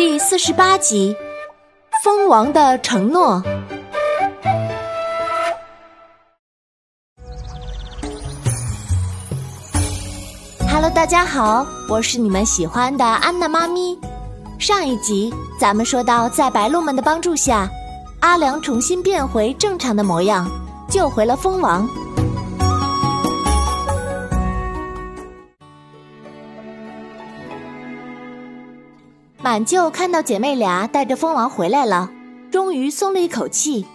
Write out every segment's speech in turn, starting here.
第四十八集，蜂王的承诺。Hello，大家好，我是你们喜欢的安娜妈咪。上一集咱们说到，在白鹿们的帮助下，阿良重新变回正常的模样，救回了蜂王。满舅看到姐妹俩带着蜂王回来了，终于松了一口气。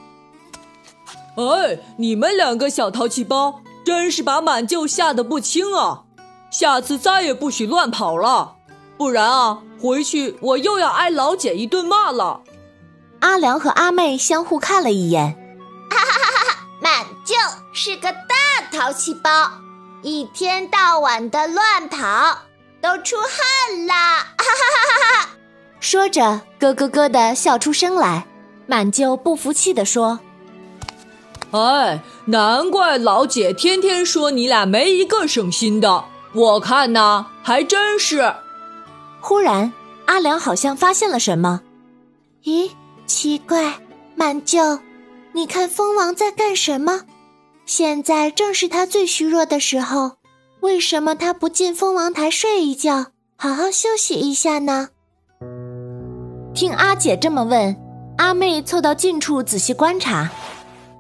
哎，你们两个小淘气包，真是把满舅吓得不轻啊！下次再也不许乱跑了，不然啊，回去我又要挨老姐一顿骂了。阿良和阿妹相互看了一眼，哈哈哈哈！满舅是个大淘气包，一天到晚的乱跑，都出汗了。哈哈哈哈！说着，咯咯咯的笑出声来。满舅不服气地说：“哎，难怪老姐天天说你俩没一个省心的。我看呐，还真是。”忽然，阿良好像发现了什么。咦，奇怪，满舅，你看蜂王在干什么？现在正是他最虚弱的时候，为什么他不进蜂王台睡一觉，好好休息一下呢？听阿姐这么问，阿妹凑到近处仔细观察，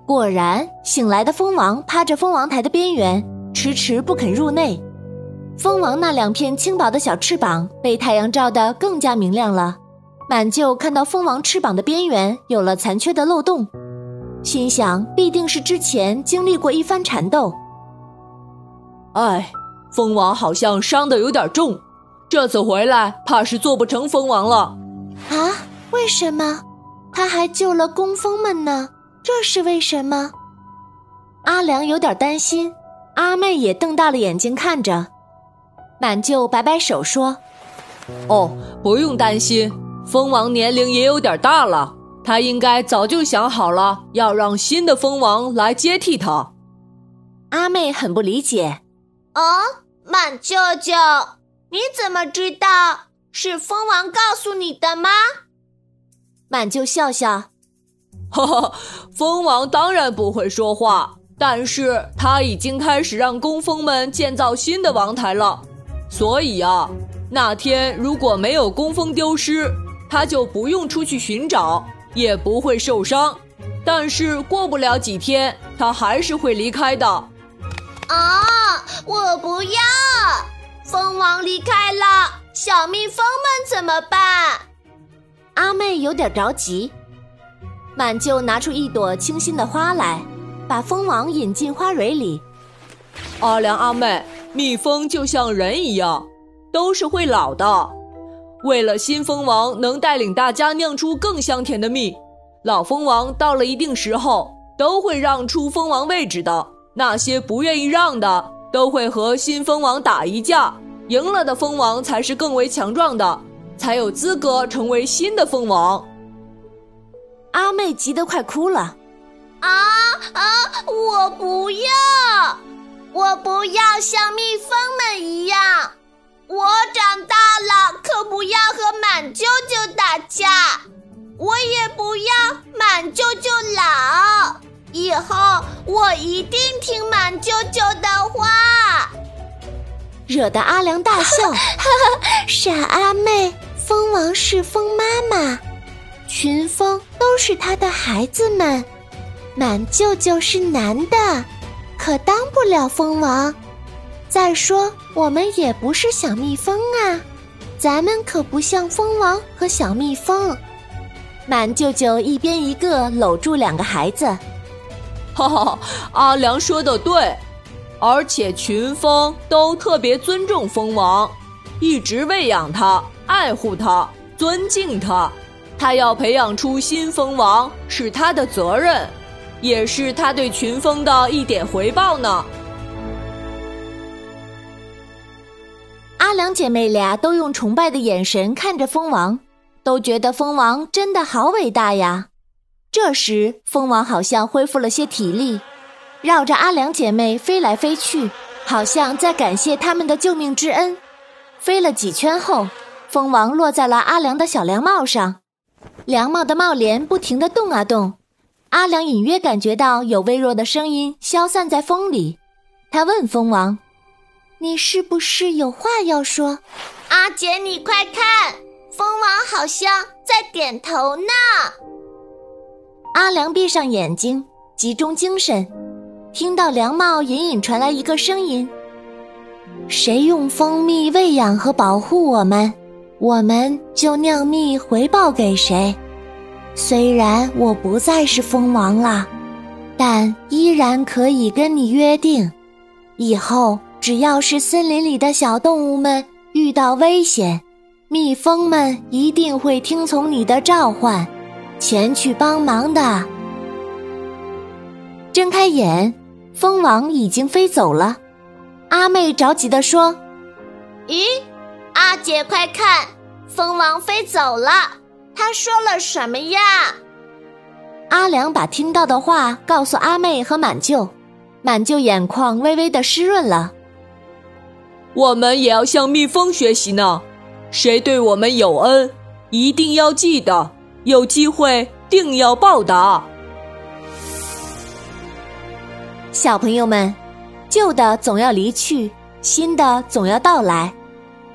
果然，醒来的蜂王趴着蜂王台的边缘，迟迟不肯入内。蜂王那两片轻薄的小翅膀被太阳照得更加明亮了。满舅看到蜂王翅膀的边缘有了残缺的漏洞，心想必定是之前经历过一番缠斗。哎，蜂王好像伤得有点重，这次回来怕是做不成蜂王了。啊？为什么？他还救了工蜂们呢，这是为什么？阿良有点担心，阿妹也瞪大了眼睛看着。满舅摆摆手说：“哦，不用担心，蜂王年龄也有点大了，他应该早就想好了要让新的蜂王来接替他。”阿妹很不理解：“哦，满舅舅，你怎么知道？”是蜂王告诉你的吗？满就笑笑，哈哈，蜂王当然不会说话，但是他已经开始让工蜂们建造新的王台了。所以啊，那天如果没有工蜂丢失，他就不用出去寻找，也不会受伤。但是过不了几天，他还是会离开的。啊，我不要！蜂王离开了。小蜜蜂们怎么办？阿妹有点着急。满舅拿出一朵清新的花来，把蜂王引进花蕊里。阿良、阿妹，蜜蜂就像人一样，都是会老的。为了新蜂王能带领大家酿出更香甜的蜜，老蜂王到了一定时候都会让出蜂王位置的。那些不愿意让的，都会和新蜂王打一架。赢了的蜂王才是更为强壮的，才有资格成为新的蜂王。阿妹急得快哭了，啊啊！我不要，我不要像蜜蜂们一样。我长大了，可不要和满舅舅打架。我也不要满舅舅老，以后我一定听满舅舅的话。惹得阿良大笑，哈哈，傻阿妹，蜂王是蜂妈妈，群蜂都是他的孩子们，满舅舅是男的，可当不了蜂王。再说我们也不是小蜜蜂啊，咱们可不像蜂王和小蜜蜂。满舅舅一边一个搂住两个孩子，哈哈，阿良说的对。而且群蜂都特别尊重蜂王，一直喂养它、爱护它、尊敬它。他要培养出新蜂王是他的责任，也是他对群蜂的一点回报呢。阿良姐妹俩都用崇拜的眼神看着蜂王，都觉得蜂王真的好伟大呀。这时，蜂王好像恢复了些体力。绕着阿良姐妹飞来飞去，好像在感谢他们的救命之恩。飞了几圈后，蜂王落在了阿良的小凉帽上，凉帽的帽帘不停地动啊动。阿良隐约感觉到有微弱的声音消散在风里，他问蜂王：“你是不是有话要说？”阿姐，你快看，蜂王好像在点头呢。阿良闭上眼睛，集中精神，听到凉帽隐隐传来一个声音：“谁用蜂蜜喂养和保护我们，我们就酿蜜回报给谁。”虽然我不再是蜂王了，但依然可以跟你约定，以后只要是森林里的小动物们遇到危险，蜜蜂们一定会听从你的召唤，前去帮忙的。睁开眼，蜂王已经飞走了。阿妹着急地说：“咦，阿姐快看，蜂王飞走了。”他说了什么呀？阿良把听到的话告诉阿妹和满舅，满舅眼眶微微的湿润了。我们也要向蜜蜂学习呢，谁对我们有恩，一定要记得，有机会定要报答。小朋友们，旧的总要离去，新的总要到来，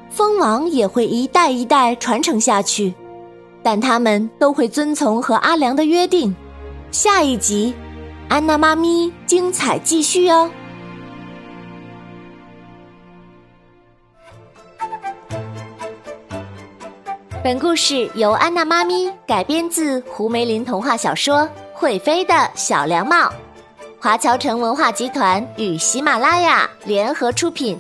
蜂王也会一代一代传承下去。但他们都会遵从和阿良的约定。下一集，安娜妈咪精彩继续哦！本故事由安娜妈咪改编自胡梅林童话小说《会飞的小凉帽》，华侨城文化集团与喜马拉雅联合出品。